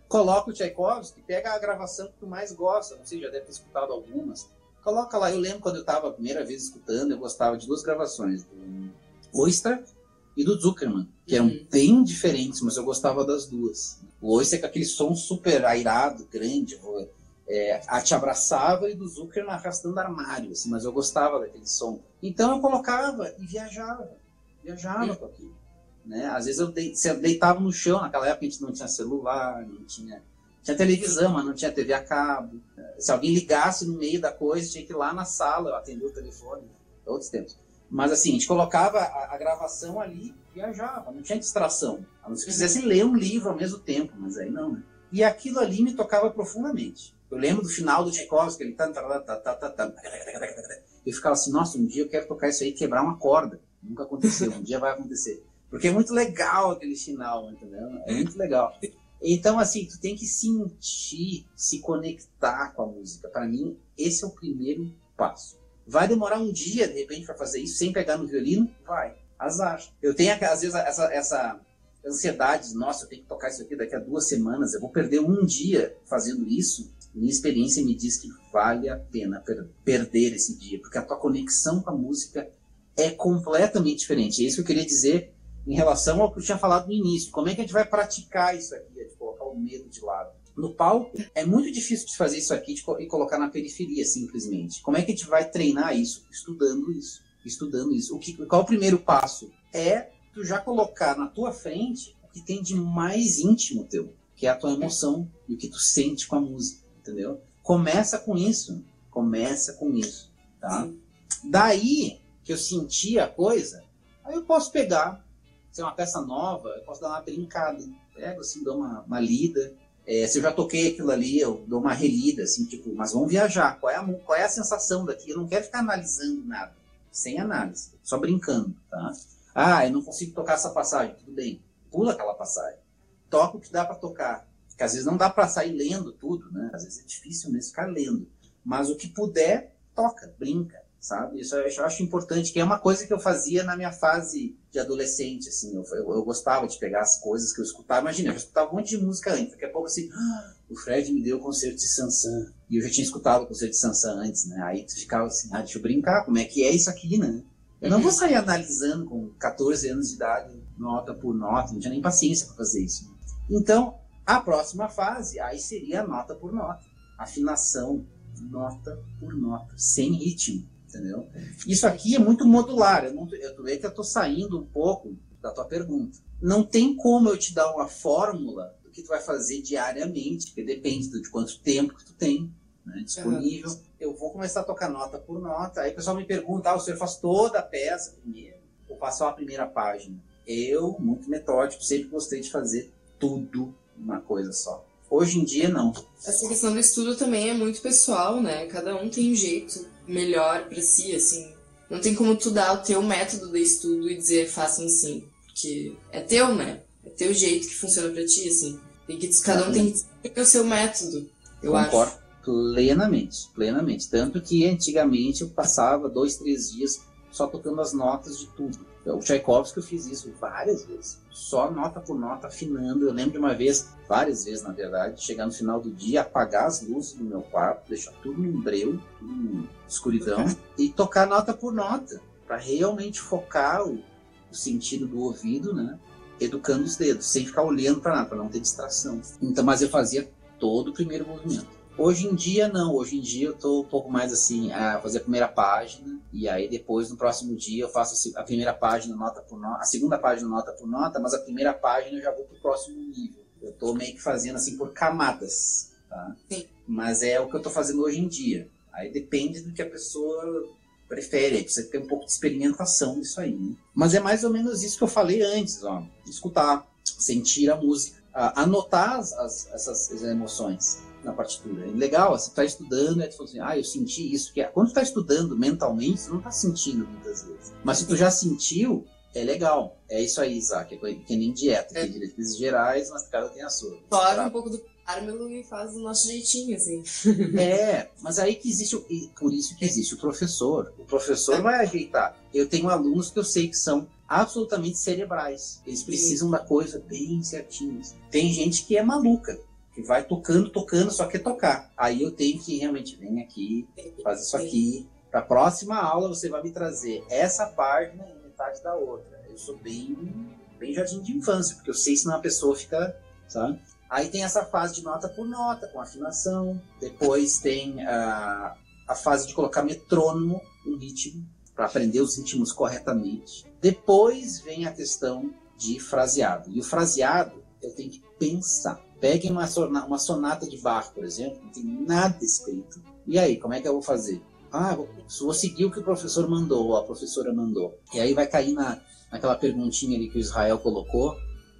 coloca o Tchaikovsky, pega a gravação que tu mais gosta. Não sei, já deve ter escutado algumas Coloca lá. Eu lembro quando eu estava a primeira vez escutando, eu gostava de duas gravações, do Oyster e do Zuckerman, que eram uhum. bem diferentes, mas eu gostava das duas. O Oyster com aquele som super airado, grande, é, a te abraçava e do Zuckerman arrastando armário, assim, mas eu gostava daquele som. Então eu colocava e viajava, viajava uhum. com aquilo. Né? Às vezes eu, de, eu deitava no chão, naquela época a gente não tinha celular, não tinha tinha televisão, mas não tinha TV a cabo. Se alguém ligasse no meio da coisa, tinha que ir lá na sala atender o telefone. Outros tempos. Mas assim, a gente colocava a, a gravação ali e viajava, não tinha distração. A não ser que quisesse ler um livro ao mesmo tempo, mas aí não, né? E aquilo ali me tocava profundamente. Eu lembro do final do Tchaikovsky, ele tá, tá, tá, tá, tá, tá, eu ficava assim, nossa, um dia eu quero tocar isso aí, quebrar uma corda. Nunca aconteceu, um dia vai acontecer. Porque é muito legal aquele final, entendeu? É muito legal. Então, assim, tu tem que sentir, se conectar com a música. Para mim, esse é o primeiro passo. Vai demorar um dia, de repente, para fazer isso sem pegar no violino? Vai. Azar. Eu tenho, às vezes, essa, essa ansiedade. Nossa, eu tenho que tocar isso aqui daqui a duas semanas. Eu vou perder um dia fazendo isso. Minha experiência me diz que vale a pena per perder esse dia, porque a tua conexão com a música é completamente diferente. É isso que eu queria dizer em relação ao que eu tinha falado no início. Como é que a gente vai praticar isso aqui, o medo de lado? No palco, é muito difícil de fazer isso aqui e colocar na periferia, simplesmente. Como é que a gente vai treinar isso? Estudando isso. Estudando isso. O que, qual é o primeiro passo? É tu já colocar na tua frente o que tem de mais íntimo teu, que é a tua emoção e o que tu sente com a música, entendeu? Começa com isso. Começa com isso, tá? Daí que eu senti a coisa, aí eu posso pegar se é uma peça nova, eu posso dar uma brincada. Pego assim, dou uma, uma lida. É, se eu já toquei aquilo ali, eu dou uma relida, assim, tipo, mas vamos viajar. Qual é a, qual é a sensação daqui? Eu não quero ficar analisando nada, sem análise, só brincando, tá? Ah, eu não consigo tocar essa passagem, tudo bem. Pula aquela passagem. Toca o que dá para tocar. Porque às vezes não dá para sair lendo tudo, né? Às vezes é difícil mesmo ficar lendo. Mas o que puder, toca, brinca sabe? Isso eu acho importante, que é uma coisa que eu fazia na minha fase de adolescente, assim, eu, eu, eu gostava de pegar as coisas que eu escutava, imagina, eu escutava um monte de música antes, daqui a pouco assim, ah, o Fred me deu o concerto de Sansan, e eu já tinha escutado o concerto de Sansan antes, né, aí tu ficava assim, ah, deixa eu brincar, como é que é isso aqui, né? Eu não vou sair analisando com 14 anos de idade, nota por nota, não tinha nem paciência para fazer isso. Então, a próxima fase, aí seria nota por nota, afinação, nota por nota, sem ritmo entendeu? Isso aqui é muito modular. Eu, não, eu, é eu estou saindo um pouco da tua pergunta. Não tem como eu te dar uma fórmula que tu vai fazer diariamente, porque depende de quanto tempo que tu tem né, disponível. Uhum. Eu vou começar a tocar nota por nota. Aí o pessoal me pergunta, ah, o senhor faz toda a peça primeiro ou faz só a primeira página? Eu, muito metódico, sempre gostei de fazer tudo uma coisa só. Hoje em dia, não. Essa questão do estudo também é muito pessoal, né? Cada um tem um jeito melhor para si, assim. Não tem como tu dar o teu método de estudo e dizer façam assim. Porque é teu, né? É teu jeito que funciona para ti, assim. Tem que, cada um tem que ter o seu método, eu Concordo. acho. Plenamente, plenamente. Tanto que antigamente eu passava dois, três dias só tocando as notas de tudo. O Tchaikovsky eu fiz isso várias vezes, só nota por nota, afinando. Eu lembro de uma vez, várias vezes na verdade, chegar no final do dia, apagar as luzes do meu quarto, deixar tudo num breu, tudo num escuridão, e tocar nota por nota, para realmente focar o, o, sentido do ouvido, né? Educando os dedos, sem ficar olhando para nada, para não ter distração. Então, mas eu fazia todo o primeiro movimento. Hoje em dia, não. Hoje em dia eu tô um pouco mais assim, a fazer a primeira página, e aí depois, no próximo dia, eu faço a primeira página nota por nota, a segunda página nota por nota, mas a primeira página eu já vou pro próximo nível. Eu tô meio que fazendo assim por camadas, tá? Sim. Mas é o que eu tô fazendo hoje em dia. Aí depende do que a pessoa prefere, aí precisa ter um pouco de experimentação nisso aí. Né? Mas é mais ou menos isso que eu falei antes, ó. Escutar, sentir a música, anotar as, as essas emoções na partitura. É legal, você está estudando, e tu fala assim, ah, eu senti isso. Que é. Quando tu está estudando mentalmente, você não está sentindo muitas vezes. Mas se tu já sentiu, é legal. É isso aí, Isaac. É que nem dieta, é. tem diretrizes gerais, mas cada tem a sua. Fora um pouco do Carmelo e faz o nosso jeitinho, assim. É, mas aí que existe, por isso que existe o professor. O professor é. vai ajeitar. Eu tenho alunos que eu sei que são absolutamente cerebrais. Eles precisam Sim. da coisa bem certinha. Tem gente que é maluca que vai tocando, tocando, só quer tocar. Aí eu tenho que realmente, vem aqui, faz isso aqui. Para a próxima aula você vai me trazer essa página e metade da outra. Eu sou bem, bem jardim de infância, porque eu sei se não a pessoa fica, sabe? Aí tem essa fase de nota por nota, com afinação. Depois tem a, a fase de colocar metrônomo, um ritmo, para aprender os ritmos corretamente. Depois vem a questão de fraseado. E o fraseado eu tenho que pensar. Peguem uma, uma sonata de Bach, por exemplo, não tem nada escrito. E aí, como é que eu vou fazer? Ah, vou, vou seguir o que o professor mandou, ou a professora mandou. E aí vai cair na, naquela perguntinha ali que o Israel colocou,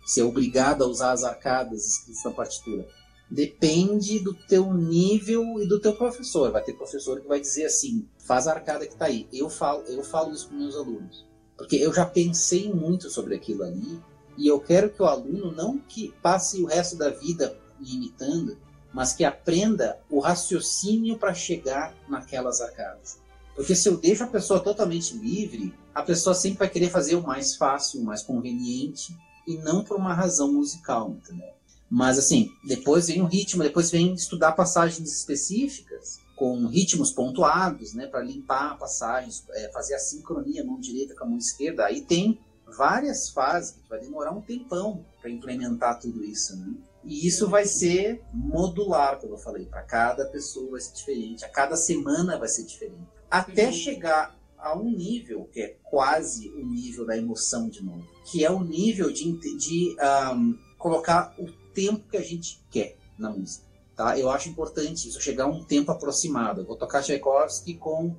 se é obrigado a usar as arcadas escritas na partitura. Depende do teu nível e do teu professor. Vai ter professor que vai dizer assim, faz a arcada que está aí. Eu falo, eu falo isso para meus alunos. Porque eu já pensei muito sobre aquilo ali e eu quero que o aluno não que passe o resto da vida imitando, mas que aprenda o raciocínio para chegar naquelas arcadas. Porque se eu deixo a pessoa totalmente livre, a pessoa sempre vai querer fazer o mais fácil, o mais conveniente, e não por uma razão musical, entendeu? Mas assim, depois vem o ritmo, depois vem estudar passagens específicas, com ritmos pontuados, né, para limpar passagens, é, fazer a sincronia mão direita com a mão esquerda. Aí tem várias fases, que vai demorar um tempão para implementar tudo isso, né? E isso vai ser modular, como eu falei, para cada pessoa vai ser diferente, a cada semana vai ser diferente. Até uhum. chegar a um nível que é quase o nível da emoção de novo, que é o nível de, de um, colocar o tempo que a gente quer na música. Tá? Eu acho importante isso, chegar a um tempo aproximado. Eu vou tocar Tchaikovsky com.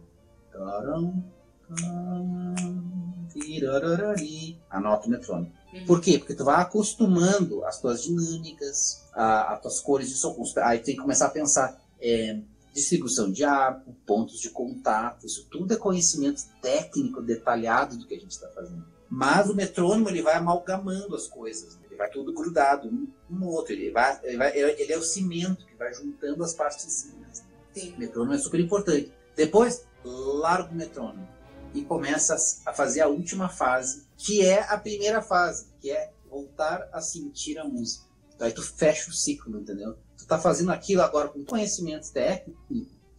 Anota o metrônomo. Uhum. Por quê? Porque tu vai acostumando as tuas dinâmicas, a, as tuas cores de som. Aí tem que começar a pensar é, distribuição de arco, pontos de contato. Isso tudo é conhecimento técnico detalhado do que a gente está fazendo. Mas o metrônomo ele vai amalgamando as coisas. Né? Ele vai tudo grudado um no outro. Ele, vai, ele, vai, ele é o cimento que vai juntando as partezinhas. Sim. O metrônomo é super importante. Depois, larga o metrônomo e começa a fazer a última fase, que é a primeira fase, que é voltar a sentir a música. Então, aí tu fecha o ciclo, entendeu? Tu tá fazendo aquilo agora com conhecimento técnico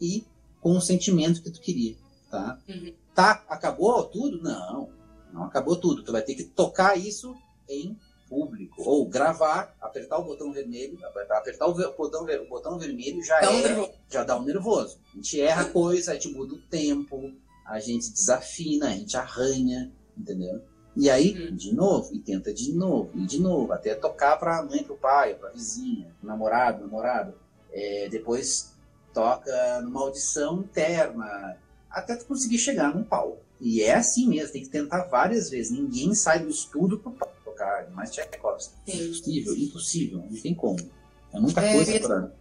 e com o sentimento que tu queria, tá? Uhum. Tá, acabou tudo? Não, não acabou tudo. Tu vai ter que tocar isso em público ou gravar, apertar o botão vermelho, apertar o botão, o botão vermelho já é, já dá um nervoso. A gente erra coisa, a gente muda o tempo, a gente desafina, a gente arranha, entendeu? E aí, uhum. de novo, e tenta de novo, e de novo, até tocar para a mãe, para o pai, para a vizinha, namorado, namorada. É, depois toca numa audição interna, até tu conseguir chegar num palco. E é assim mesmo, tem que tentar várias vezes. Ninguém sai do estudo para tocar, mais Tchaikovsky. Impossível, impossível, não tem como. É muita é, coisa eu ia, pra...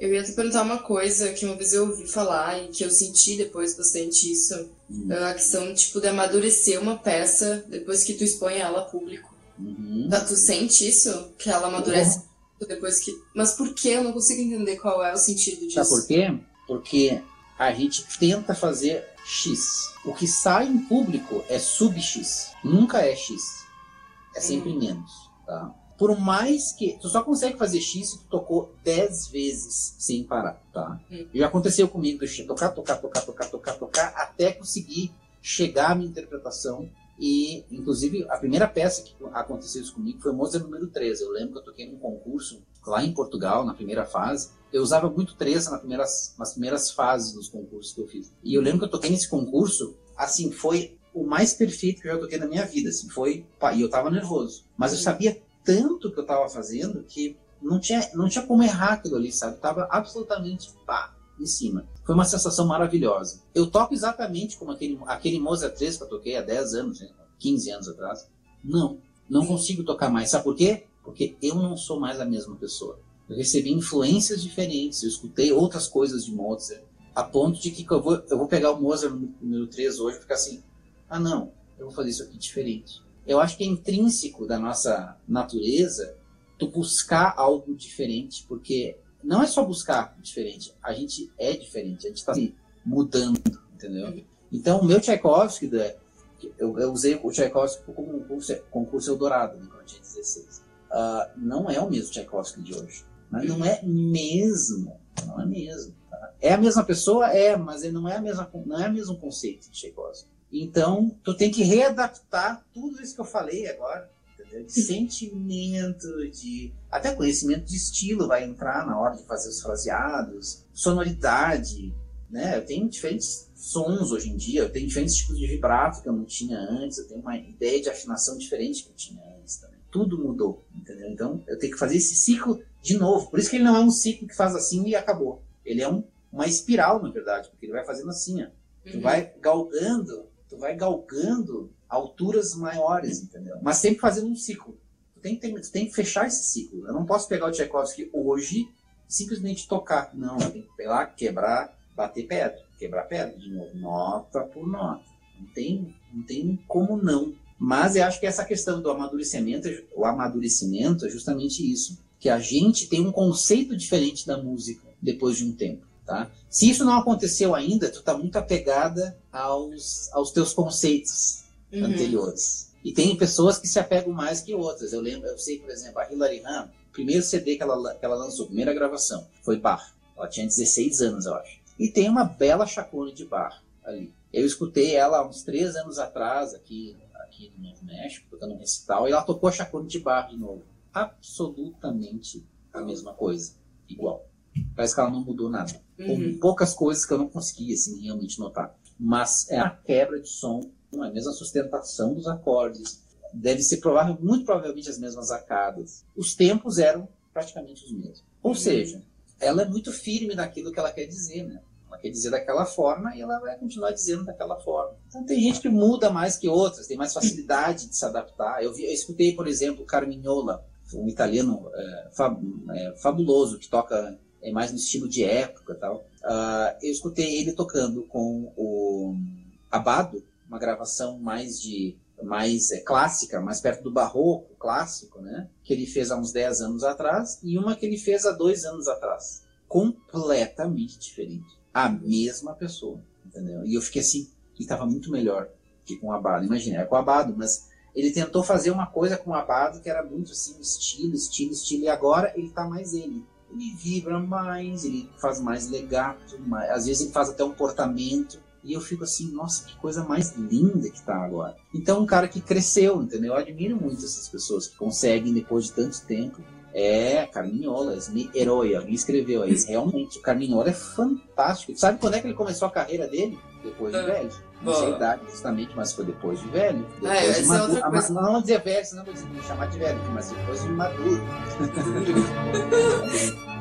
Eu ia te perguntar uma coisa que uma vez eu ouvi falar e que eu senti depois bastante isso. Hum. A questão, tipo, de amadurecer uma peça depois que tu expõe ela a público. Uhum. Tá, tu sente isso? Que ela amadurece uhum. depois que... Mas por que? Eu não consigo entender qual é o sentido disso. Sabe por quê? Porque a gente tenta fazer X. O que sai em público é sub-X. Nunca é X. É sempre uhum. menos, tá? Por mais que. Tu só consegue fazer X se tu tocou 10 vezes sem parar, tá? Hum. Já aconteceu comigo, de tocar, tocar, tocar, tocar, tocar, tocar, até conseguir chegar à minha interpretação. E, inclusive, a primeira peça que aconteceu isso comigo foi Mozart número 13. Eu lembro que eu toquei num concurso lá em Portugal, na primeira fase. Eu usava muito 13 nas primeiras, nas primeiras fases dos concursos que eu fiz. E eu lembro que eu toquei nesse concurso, assim, foi o mais perfeito que eu já toquei na minha vida, assim, foi... E eu tava nervoso. Mas eu sabia tanto que eu estava fazendo que não tinha, não tinha como errar aquilo ali, sabe? Tava absolutamente pá, em cima. Foi uma sensação maravilhosa. Eu toco exatamente como aquele, aquele Mozart 3 que eu toquei há 10 anos, 15 anos atrás. Não, não consigo tocar mais. Sabe por quê? Porque eu não sou mais a mesma pessoa. Eu recebi influências diferentes, eu escutei outras coisas de Mozart, a ponto de que eu vou, eu vou pegar o Mozart número 3 hoje e ficar assim: ah, não, eu vou fazer isso aqui diferente eu acho que é intrínseco da nossa natureza tu buscar algo diferente, porque não é só buscar diferente, a gente é diferente, a gente está mudando, entendeu? Então, o meu Tchaikovsky, eu, eu usei o Tchaikovsky como concurso, concurso Eldorado, né, quando eu tinha 16. Uh, não é o mesmo Tchaikovsky de hoje. Né? Não é mesmo. Não é mesmo. Tá? É a mesma pessoa? É, mas não é, a mesma, não é o mesmo conceito de Tchaikovsky. Então, tu tem que readaptar tudo isso que eu falei agora, entendeu? De sentimento, de até conhecimento de estilo vai entrar na hora de fazer os fraseados, sonoridade, né? Eu tenho diferentes sons hoje em dia, eu tenho diferentes tipos de vibrato que eu não tinha antes, eu tenho uma ideia de afinação diferente que eu tinha antes também. Tudo mudou, entendeu? Então, eu tenho que fazer esse ciclo de novo. Por isso que ele não é um ciclo que faz assim e acabou. Ele é um, uma espiral, na verdade, porque ele vai fazendo assim, ó. Tu uhum. vai galgando tu vai galgando alturas maiores, entendeu? Mas sempre fazendo um ciclo. Tu tem, tem, tu tem que fechar esse ciclo. Eu não posso pegar o Tchaikovsky hoje simplesmente tocar. Não, tenho que pegar, quebrar, bater pedra, quebrar pedra de novo, nota por nota. Não tem, não tem como não. Mas eu acho que essa questão do amadurecimento, o amadurecimento é justamente isso, que a gente tem um conceito diferente da música depois de um tempo. Tá? Se isso não aconteceu ainda, tu está muito apegada aos, aos teus conceitos uhum. anteriores. E tem pessoas que se apegam mais que outras. Eu lembro, eu sei, por exemplo, a Hilary Ham, o primeiro CD que ela, que ela lançou, primeira gravação, foi Bach. Ela tinha 16 anos, eu acho. E tem uma bela chacona de Bach ali. Eu escutei ela há uns três anos atrás, aqui, aqui no Novo México, tocando um recital, e ela tocou a chacona de Bach de novo. Absolutamente a mesma coisa, igual. Parece que ela não mudou nada. Uhum. Poucas coisas que eu não consegui assim, realmente notar. Mas é a quebra de som, é a mesma sustentação dos acordes. Deve ser provável, muito provavelmente as mesmas arcadas. Os tempos eram praticamente os mesmos. Ou uhum. seja, ela é muito firme naquilo que ela quer dizer, né? Ela quer dizer daquela forma e ela vai continuar dizendo daquela forma. Então tem gente que muda mais que outras, tem mais facilidade de se adaptar. Eu, vi, eu escutei, por exemplo, Carmignola, um italiano é, fab, é, fabuloso que toca é mais no estilo de época tal. Uh, eu escutei ele tocando com o Abado, uma gravação mais de mais é, clássica, mais perto do barroco clássico, né? Que ele fez há uns 10 anos atrás e uma que ele fez há dois anos atrás. Completamente diferente. A mesma pessoa, entendeu? E eu fiquei assim, que estava muito melhor que com o Abado. Imagina, é com o Abado, mas ele tentou fazer uma coisa com o Abado que era muito assim, estilo, estilo, estilo, e agora ele está mais ele ele vibra mais, ele faz mais legato, mais, às vezes ele faz até um portamento. E eu fico assim, nossa, que coisa mais linda que tá agora. Então, um cara que cresceu, entendeu? Eu admiro muito essas pessoas que conseguem, depois de tanto tempo. É, Carminhola, herói, alguém escreveu aí. Realmente, o Carminhola é fantástico. Sabe quando é que ele começou a carreira dele? Depois de ah. velho. Não sei idade justamente, mas foi depois de velho. Depois ah, de maduro. É coisa... Não dizer velho, senão vou me chamar de velho, mas depois de maduro.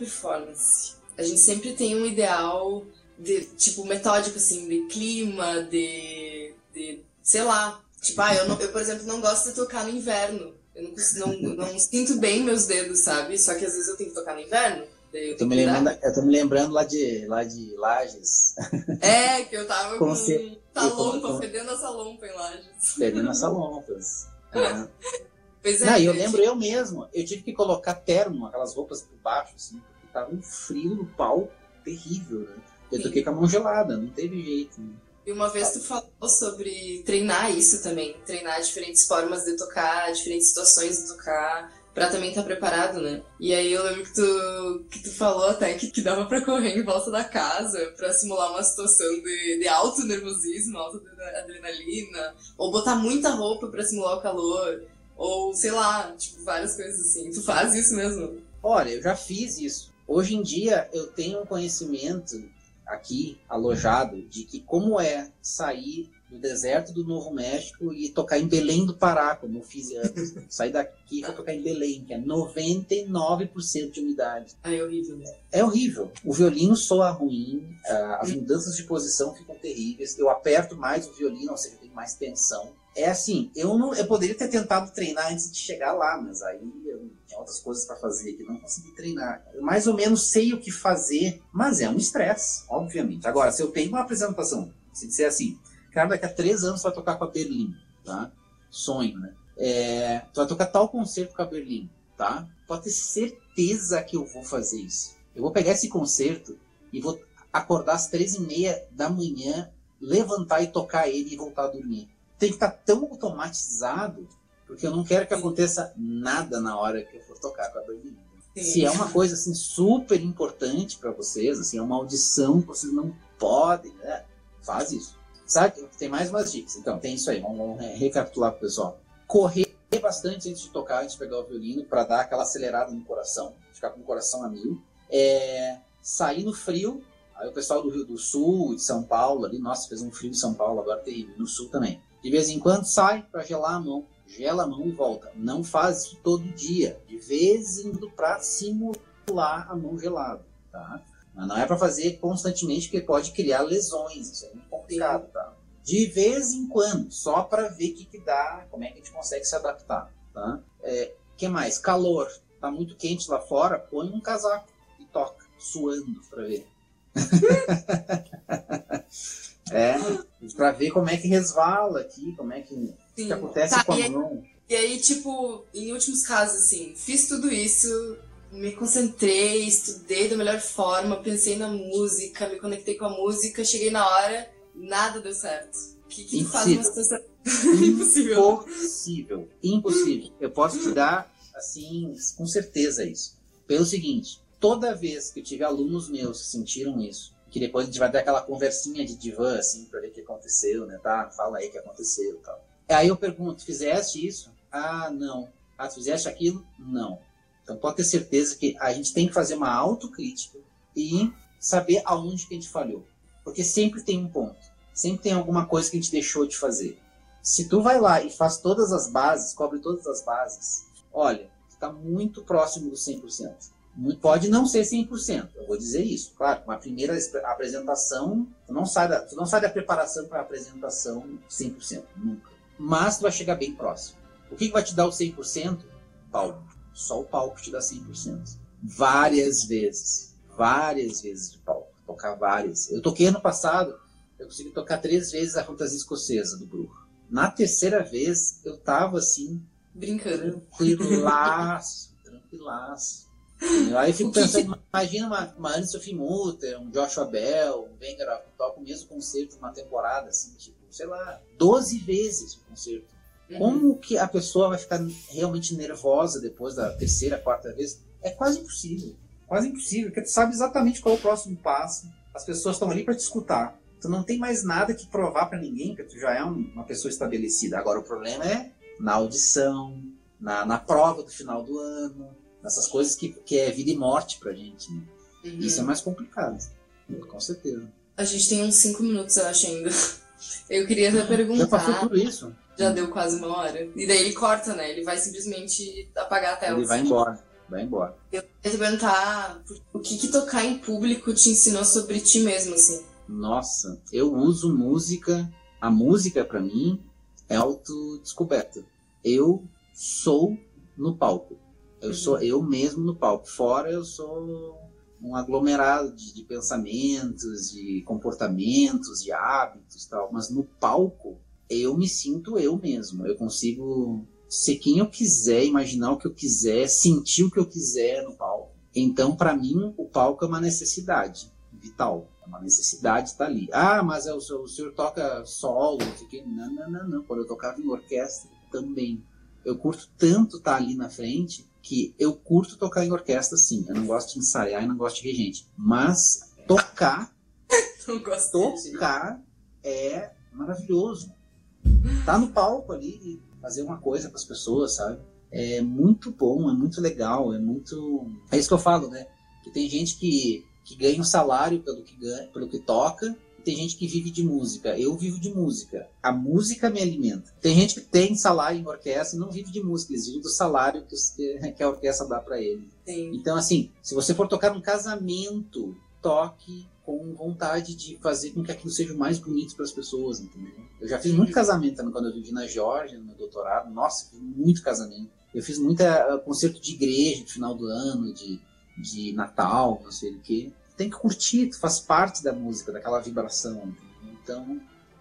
performance. A gente sempre tem um ideal de, tipo, metódico, assim, de clima, de. de sei lá. Tipo, ah, eu, não, eu, por exemplo, não gosto de tocar no inverno. Eu não, não, não sinto bem meus dedos, sabe? Só que às vezes eu tenho que tocar no inverno. Eu tô, me lembrando, eu tô me lembrando lá de, lá de Lages. É, que eu tava com, com talompa, fedendo a salompa em Lages. Fedendo as salompas. É. Pois é. Não, eu lembro eu mesmo, eu tive que colocar terno, aquelas roupas por baixo, assim, porque tava um frio no pau terrível, né? Eu Sim. toquei com a mão gelada, não teve jeito. Né? E uma vez tu falou sobre treinar isso também, treinar diferentes formas de tocar, diferentes situações de tocar, pra também estar tá preparado, né? E aí eu lembro que tu, que tu falou até que, que dava pra correr em volta da casa pra simular uma situação de, de alto nervosismo, alta adrenalina, ou botar muita roupa pra simular o calor. Ou, sei lá, tipo, várias coisas assim. Tu faz isso mesmo? Olha, eu já fiz isso. Hoje em dia eu tenho um conhecimento aqui alojado de que como é sair do deserto do Novo México e tocar em Belém do Pará, como eu fiz antes. Sair daqui para tocar em Belém, que é 99% de umidade. Ah, é horrível, né? É horrível. O violino soa ruim, as mudanças de posição ficam terríveis. Eu aperto mais o violino, ou seja, tem mais tensão é assim, eu não, eu poderia ter tentado treinar antes de chegar lá, mas aí eu tinha outras coisas para fazer que não consegui treinar. Eu mais ou menos sei o que fazer, mas é um estresse, obviamente. Agora, se eu tenho uma apresentação, se disser assim, cara, daqui a três anos vai tocar com a Berlim, tá? Sonho, né? É, tu vai tocar tal concerto com a Berlim, tá? Pode ter certeza que eu vou fazer isso. Eu vou pegar esse concerto e vou acordar às três e meia da manhã, levantar e tocar ele e voltar a dormir tem que estar tão automatizado, porque eu não quero que aconteça nada na hora que eu for tocar com a banda. Se é uma coisa assim super importante para vocês, assim, é uma audição que vocês não podem, né? Faz isso. Sabe? Tem mais umas dicas. Então, tem isso aí. Vamos, vamos recapitular pro pessoal. Correr bastante antes de tocar, antes de pegar o violino, para dar aquela acelerada no coração, ficar com o coração a mil. É, sair no frio. Aí o pessoal do Rio do Sul, de São Paulo, ali, nossa, fez um frio em São Paulo agora terrível, no Sul também. De vez em quando sai para gelar a mão, gela a mão e volta. Não faz isso todo dia. De vez em quando para simular a mão gelada, tá? Mas não é para fazer constantemente porque pode criar lesões. Isso é muito complicado, tá? De vez em quando, só para ver o que, que dá, como é que a gente consegue se adaptar, tá? É, que mais? Calor. Tá muito quente lá fora, põe um casaco e toca, suando para ver. É, pra ver como é que resvala aqui, como é que, que acontece tá, com a e mão. Aí, e aí, tipo, em últimos casos, assim, fiz tudo isso, me concentrei, estudei da melhor forma, pensei na música, me conectei com a música, cheguei na hora, nada deu certo. O que, que faz uma situação impossível? Impossível. Impossível. Eu posso te dar, assim, com certeza isso. Pelo seguinte, toda vez que eu tive alunos meus que sentiram isso, que depois a gente vai ter aquela conversinha de divã, assim, pra ver o que aconteceu, né, tá? Fala aí o que aconteceu e tal. Aí eu pergunto, fizeste isso? Ah, não. Ah, tu fizeste aquilo? Não. Então pode ter certeza que a gente tem que fazer uma autocrítica e saber aonde que a gente falhou. Porque sempre tem um ponto. Sempre tem alguma coisa que a gente deixou de fazer. Se tu vai lá e faz todas as bases, cobre todas as bases, olha, está muito próximo do 100%. Pode não ser 100%, eu vou dizer isso. Claro, uma primeira apresentação, tu não sai da, tu não sai da preparação para a apresentação 100%, nunca. Mas tu vai chegar bem próximo. O que, que vai te dar o 100%? Palco. Só o palco te dá 100%. Várias vezes. Várias vezes de palco. Tocar várias. Eu toquei ano passado, eu consegui tocar três vezes a fantasia escocesa do Bruno. Na terceira vez, eu tava assim. Brincando. Tranquilaço, tranquilaço Aí eu fico pensando, imagina uma, uma Anne Sophie Mutter, um Joshua Bell, um Wenger, toca o mesmo concerto numa temporada, assim, tipo, sei lá, 12 vezes o concerto. Uhum. Como que a pessoa vai ficar realmente nervosa depois da terceira, quarta vez? É quase impossível. Quase impossível, porque tu sabe exatamente qual é o próximo passo. As pessoas estão ali para te escutar. Tu não tem mais nada que provar para ninguém, porque tu já é uma pessoa estabelecida. Agora o problema é na audição, na, na prova do final do ano, nessas coisas que, que é vida e morte pra gente. Né? Uhum. Isso é mais complicado, com certeza. A gente tem uns 5 minutos, eu acho, ainda. Eu queria até perguntar. Já passou tudo isso? Já deu quase uma hora. E daí ele corta, né? Ele vai simplesmente apagar a tela. Ele vai embora. Vai embora. Eu queria te perguntar o que, que tocar em público te ensinou sobre ti mesmo, assim. Nossa, eu uso música. A música, para mim, é autodescoberta. Eu sou no palco. Eu uhum. sou eu mesmo no palco. Fora eu sou um aglomerado de, de, pensamentos, de comportamentos, de hábitos, tal. Mas no palco eu me sinto eu mesmo. Eu consigo ser quem eu quiser, imaginar o que eu quiser, sentir o que eu quiser no palco. Então, para mim, o palco é uma necessidade vital. É uma necessidade estar ali. Ah, mas é o, senhor, o senhor toca solo, não, não, não, não. Quando eu tocava em orquestra, também. Eu curto tanto estar ali na frente que eu curto tocar em orquestra, sim. Eu não gosto de ensaiar e não gosto de regente. Mas tocar, tocar é maravilhoso. Tá no palco ali e fazer uma coisa para as pessoas, sabe? É muito bom, é muito legal, é muito. É isso que eu falo, né? Que tem gente que, que ganha um salário pelo que ganha, pelo que toca, tem gente que vive de música. Eu vivo de música. A música me alimenta. Tem gente que tem salário em orquestra e não vive de música, eles vivem do salário que, que a orquestra dá para ele. Sim. Então, assim, se você for tocar num casamento, toque com vontade de fazer com que aquilo seja o mais bonito para as pessoas, entendeu? Eu já fiz muito casamento também quando eu vivi na Geórgia, no meu doutorado. Nossa, fiz muito casamento. Eu fiz muita uh, concerto de igreja de final do ano, de, de Natal, não sei o quê tem que curtir, faz parte da música, daquela vibração. Então,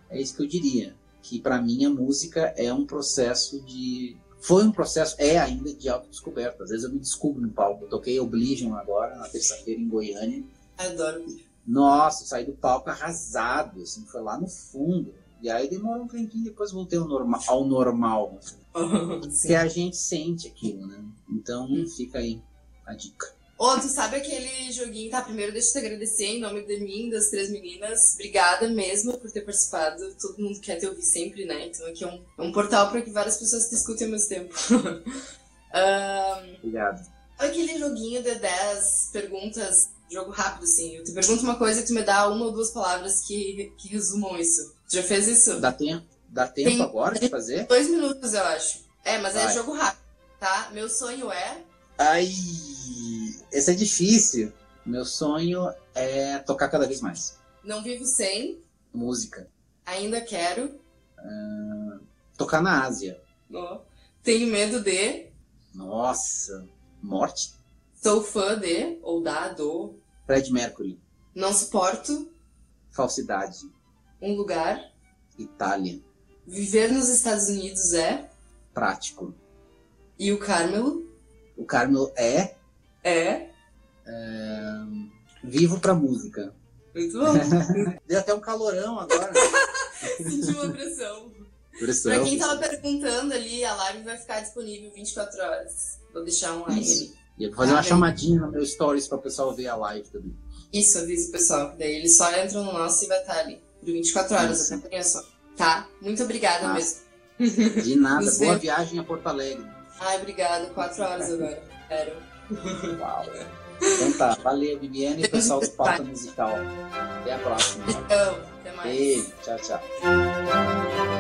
é isso que eu diria. Que para mim a música é um processo de. Foi um processo, é ainda de autodescoberta. Às vezes eu me descubro no palco. Eu toquei Oblivion agora, na terça-feira, em Goiânia. Adoro. Nossa, saí do palco arrasado, assim, foi lá no fundo. E aí demorou um tempinho, depois voltei ao normal. Ao normal que a gente sente aquilo, né? Então hum. fica aí a dica. Ô, tu sabe aquele joguinho? Tá, primeiro deixa eu te agradecer em nome de mim, das três meninas. Obrigada mesmo por ter participado. Todo mundo quer te ouvir sempre, né? Então aqui é um, é um portal para que várias pessoas te escutem ao mesmo tempo. um, Obrigado. Aquele joguinho de 10 perguntas, jogo rápido, assim. Eu te pergunto uma coisa e tu me dá uma ou duas palavras que, que resumam isso. Tu já fez isso? Dá tempo, dá tempo Tem, agora de fazer? Dois minutos, eu acho. É, mas é Vai. é jogo rápido, tá? Meu sonho é. Ai esse é difícil. Meu sonho é tocar cada vez mais. Não vivo sem. Música. Ainda quero. Uh, tocar na Ásia. Oh. Tenho medo de. Nossa. Morte? Sou fã de, ou da, do. Fred Mercury. Não suporto. Falsidade. Um lugar. Itália. Viver nos Estados Unidos é. Prático. E o Carmelo? O Carmelo é é? é... Vivo pra música. Muito bom. Deu até um calorão agora. Senti uma pressão. pressão. Pra quem tava perguntando ali, a live vai ficar disponível 24 horas. Vou deixar Isso. ali. E eu vou fazer ah, uma bem. chamadinha no meu stories para o pessoal ver a live também. Isso, avisa o pessoal. Daí eles só entram no nosso e vai estar ali. Por 24 horas, acompanha só. Tá? Muito obrigada ah. mesmo. De nada. Boa viagem a Porto Alegre. Ai, obrigada. 4 horas agora. Espero. Uau. Então tá, valeu, Viviane e pessoal do Pauta Musical. Até a próxima. Então, até mais. Beijo, tchau, tchau.